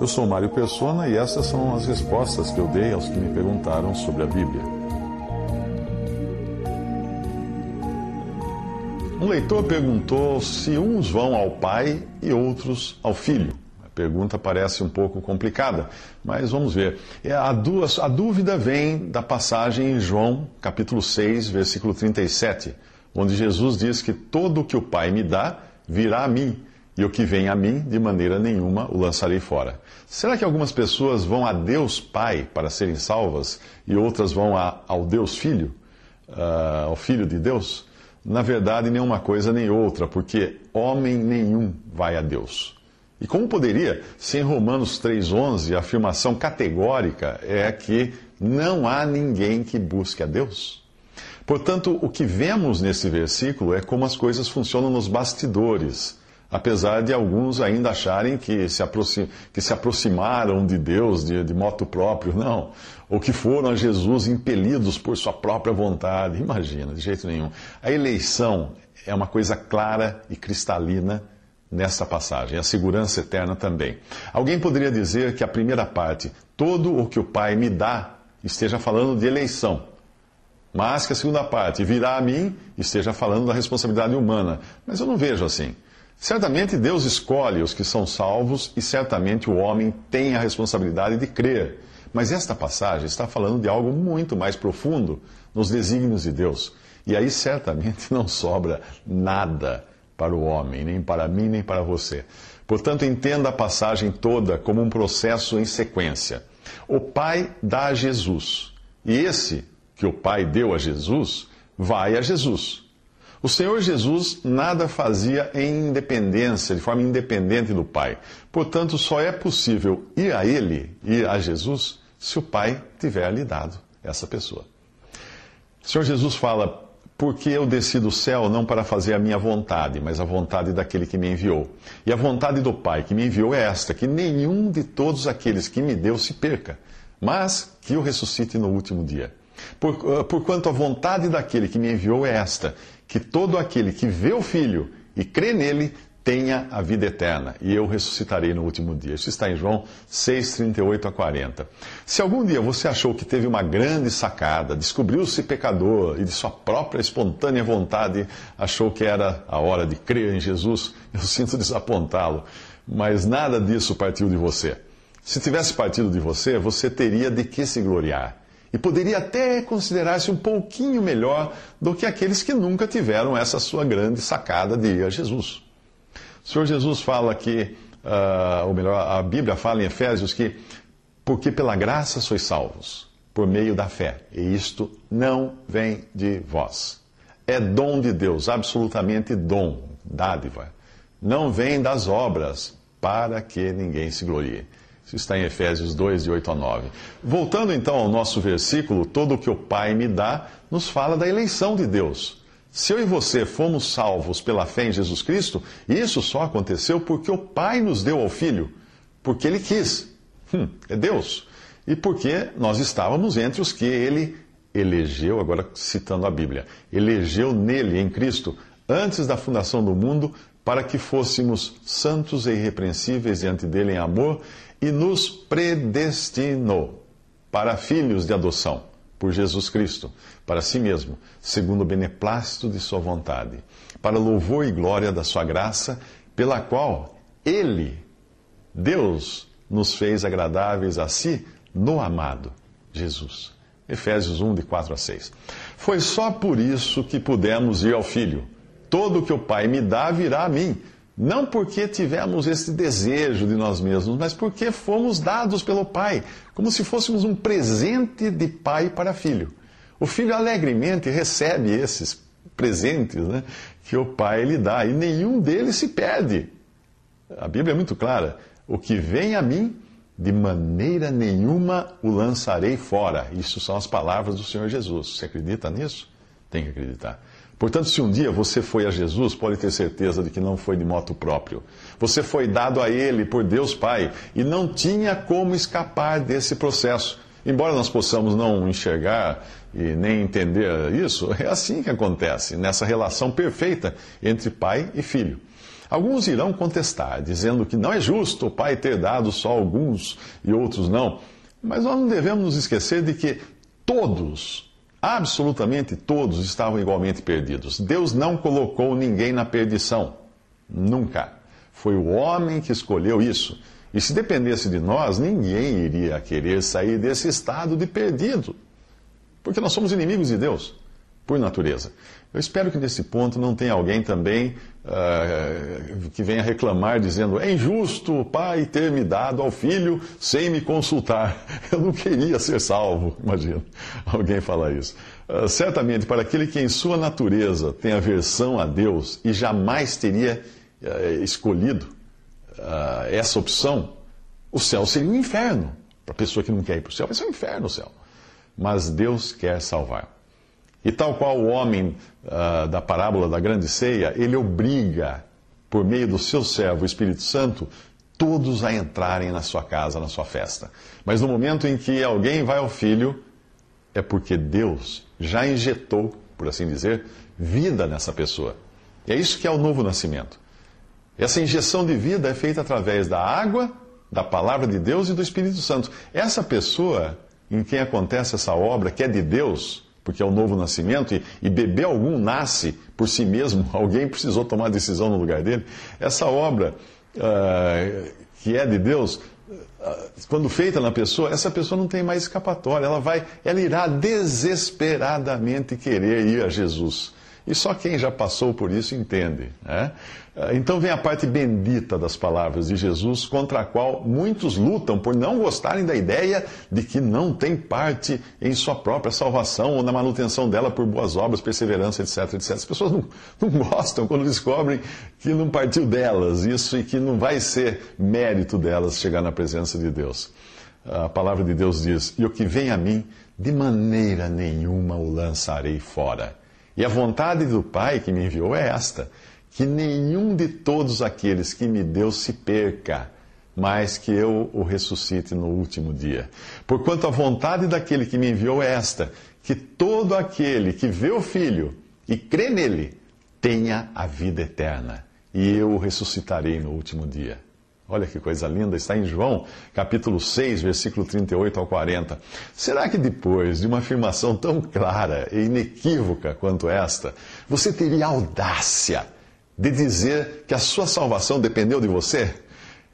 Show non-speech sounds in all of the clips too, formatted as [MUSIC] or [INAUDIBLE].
Eu sou Mário Persona e essas são as respostas que eu dei aos que me perguntaram sobre a Bíblia. Um leitor perguntou se uns vão ao Pai e outros ao Filho. A pergunta parece um pouco complicada, mas vamos ver. É, a, dúvida vem da passagem em João, capítulo 6, versículo 37, onde Jesus diz que todo o que o Pai me dá virá a mim, e o que vem a mim, de maneira nenhuma o lançarei fora. Será que algumas pessoas vão a Deus Pai para serem salvas e outras vão a, ao Deus Filho, uh, ao Filho de Deus? Na verdade, nenhuma coisa nem outra, porque homem nenhum vai a Deus. E como poderia, se em Romanos 3,11 a afirmação categórica é que não há ninguém que busque a Deus? Portanto, o que vemos nesse versículo é como as coisas funcionam nos bastidores apesar de alguns ainda acharem que se, que se aproximaram de Deus de, de moto próprio, não, ou que foram a Jesus impelidos por sua própria vontade. Imagina, de jeito nenhum. A eleição é uma coisa clara e cristalina nesta passagem, a segurança eterna também. Alguém poderia dizer que a primeira parte, todo o que o Pai me dá, esteja falando de eleição. Mas que a segunda parte, virá a mim, esteja falando da responsabilidade humana. Mas eu não vejo assim. Certamente Deus escolhe os que são salvos e certamente o homem tem a responsabilidade de crer. Mas esta passagem está falando de algo muito mais profundo nos desígnios de Deus. E aí certamente [LAUGHS] não sobra nada para o homem, nem para mim, nem para você. Portanto, entenda a passagem toda como um processo em sequência. O Pai dá a Jesus. E esse que o Pai deu a Jesus, vai a Jesus. O Senhor Jesus nada fazia em independência, de forma independente do Pai. Portanto, só é possível ir a Ele, ir a Jesus, se o Pai tiver lhe dado essa pessoa. O Senhor Jesus fala: Porque eu desci do céu não para fazer a minha vontade, mas a vontade daquele que me enviou. E a vontade do Pai que me enviou é esta: que nenhum de todos aqueles que me deu se perca, mas que o ressuscite no último dia. Por, uh, porquanto a vontade daquele que me enviou é esta: que todo aquele que vê o Filho e crê nele tenha a vida eterna, e eu ressuscitarei no último dia. Isso está em João 6, 38 a 40. Se algum dia você achou que teve uma grande sacada, descobriu-se pecador e de sua própria espontânea vontade achou que era a hora de crer em Jesus, eu sinto desapontá-lo, mas nada disso partiu de você. Se tivesse partido de você, você teria de que se gloriar e poderia até considerar-se um pouquinho melhor do que aqueles que nunca tiveram essa sua grande sacada de ir a Jesus. O Senhor Jesus fala que, uh, ou melhor, a Bíblia fala em Efésios que, porque pela graça sois salvos, por meio da fé, e isto não vem de vós. É dom de Deus, absolutamente dom, dádiva. Não vem das obras, para que ninguém se glorie. Isso está em Efésios 2, de 8 a 9. Voltando então ao nosso versículo, todo o que o Pai me dá, nos fala da eleição de Deus. Se eu e você fomos salvos pela fé em Jesus Cristo, isso só aconteceu porque o Pai nos deu ao Filho, porque Ele quis. Hum, é Deus. E porque nós estávamos entre os que Ele elegeu, agora citando a Bíblia, elegeu nele, em Cristo, antes da fundação do mundo, para que fôssemos santos e irrepreensíveis diante dele em amor e nos predestinou para filhos de adoção por Jesus Cristo, para si mesmo, segundo o beneplácito de Sua vontade, para louvor e glória da Sua graça, pela qual Ele, Deus, nos fez agradáveis a si no amado Jesus. Efésios 1, de 4 a 6. Foi só por isso que pudemos ir ao Filho. Todo o que o Pai me dá virá a mim não porque tivemos esse desejo de nós mesmos, mas porque fomos dados pelo Pai, como se fôssemos um presente de pai para filho. O filho alegremente recebe esses presentes né, que o Pai lhe dá, e nenhum deles se perde. A Bíblia é muito clara: o que vem a mim, de maneira nenhuma o lançarei fora. Isso são as palavras do Senhor Jesus. Você acredita nisso? Tem que acreditar. Portanto, se um dia você foi a Jesus, pode ter certeza de que não foi de moto próprio. Você foi dado a Ele por Deus Pai e não tinha como escapar desse processo. Embora nós possamos não enxergar e nem entender isso, é assim que acontece, nessa relação perfeita entre pai e filho. Alguns irão contestar, dizendo que não é justo o pai ter dado só alguns e outros não. Mas nós não devemos nos esquecer de que todos, absolutamente todos, estavam igualmente perdidos. Deus não colocou ninguém na perdição. Nunca. Foi o homem que escolheu isso. E se dependesse de nós, ninguém iria querer sair desse estado de perdido. Porque nós somos inimigos de Deus, por natureza. Eu espero que nesse ponto não tenha alguém também uh, que venha reclamar dizendo é injusto o pai ter me dado ao filho sem me consultar. [LAUGHS] Eu não queria ser salvo, imagina [LAUGHS] alguém falar isso. Uh, certamente, para aquele que em sua natureza tem aversão a Deus e jamais teria uh, escolhido essa opção, o céu seria um inferno. Para a pessoa que não quer ir para o céu, vai ser um inferno o céu. Mas Deus quer salvar. E tal qual o homem uh, da parábola da grande ceia, ele obriga, por meio do seu servo, o Espírito Santo, todos a entrarem na sua casa, na sua festa. Mas no momento em que alguém vai ao filho, é porque Deus já injetou, por assim dizer, vida nessa pessoa. E é isso que é o novo nascimento. Essa injeção de vida é feita através da água, da palavra de Deus e do Espírito Santo. Essa pessoa em quem acontece essa obra, que é de Deus, porque é o novo nascimento, e, e bebê algum nasce por si mesmo, [LAUGHS] alguém precisou tomar a decisão no lugar dele. Essa obra uh, que é de Deus, uh, quando feita na pessoa, essa pessoa não tem mais escapatória, ela vai, ela irá desesperadamente querer ir a Jesus. E só quem já passou por isso entende. Né? Ah, então vem a parte bendita das palavras de Jesus, contra a qual muitos lutam por não gostarem da ideia de que não tem parte em sua própria salvação ou na manutenção dela por boas obras, perseverança, etc, etc. As pessoas não, [LAUGHS] não gostam quando descobrem que não partiu delas isso e que não vai ser mérito delas chegar na presença de Deus. A palavra de Deus diz: E o que vem a mim, de maneira nenhuma o lançarei fora. E a vontade do Pai que me enviou é esta que nenhum de todos aqueles que me deu se perca, mas que eu o ressuscite no último dia. Porquanto a vontade daquele que me enviou é esta: que todo aquele que vê o Filho e crê nele tenha a vida eterna, e eu o ressuscitarei no último dia. Olha que coisa linda, está em João, capítulo 6, versículo 38 ao 40. Será que depois de uma afirmação tão clara e inequívoca quanto esta, você teria audácia de dizer que a sua salvação dependeu de você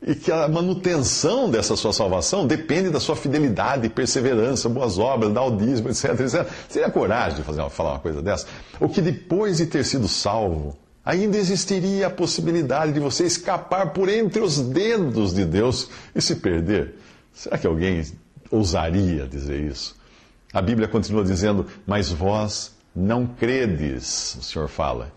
e que a manutenção dessa sua salvação depende da sua fidelidade, perseverança, boas obras, daudismo, etc, etc. Teria coragem de fazer, falar uma coisa dessa? Ou que depois de ter sido salvo, ainda existiria a possibilidade de você escapar por entre os dedos de Deus e se perder? Será que alguém ousaria dizer isso? A Bíblia continua dizendo: Mas vós não credes, o Senhor fala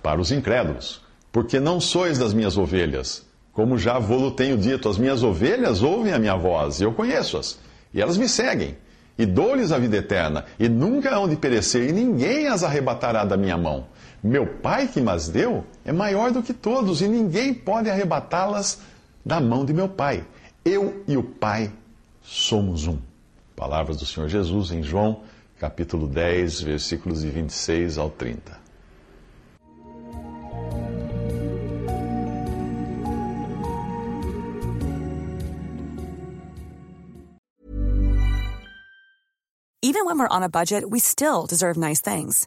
para os incrédulos, porque não sois das minhas ovelhas. Como já vou tenho dito, as minhas ovelhas ouvem a minha voz, e eu conheço-as, e elas me seguem, e dou-lhes a vida eterna, e nunca hão de perecer, e ninguém as arrebatará da minha mão. Meu Pai que mas deu é maior do que todos, e ninguém pode arrebatá-las da mão de meu Pai. Eu e o Pai somos um. Palavras do Senhor Jesus em João, capítulo 10, versículos de 26 ao 30. Even when we're on a budget, we still deserve nice things.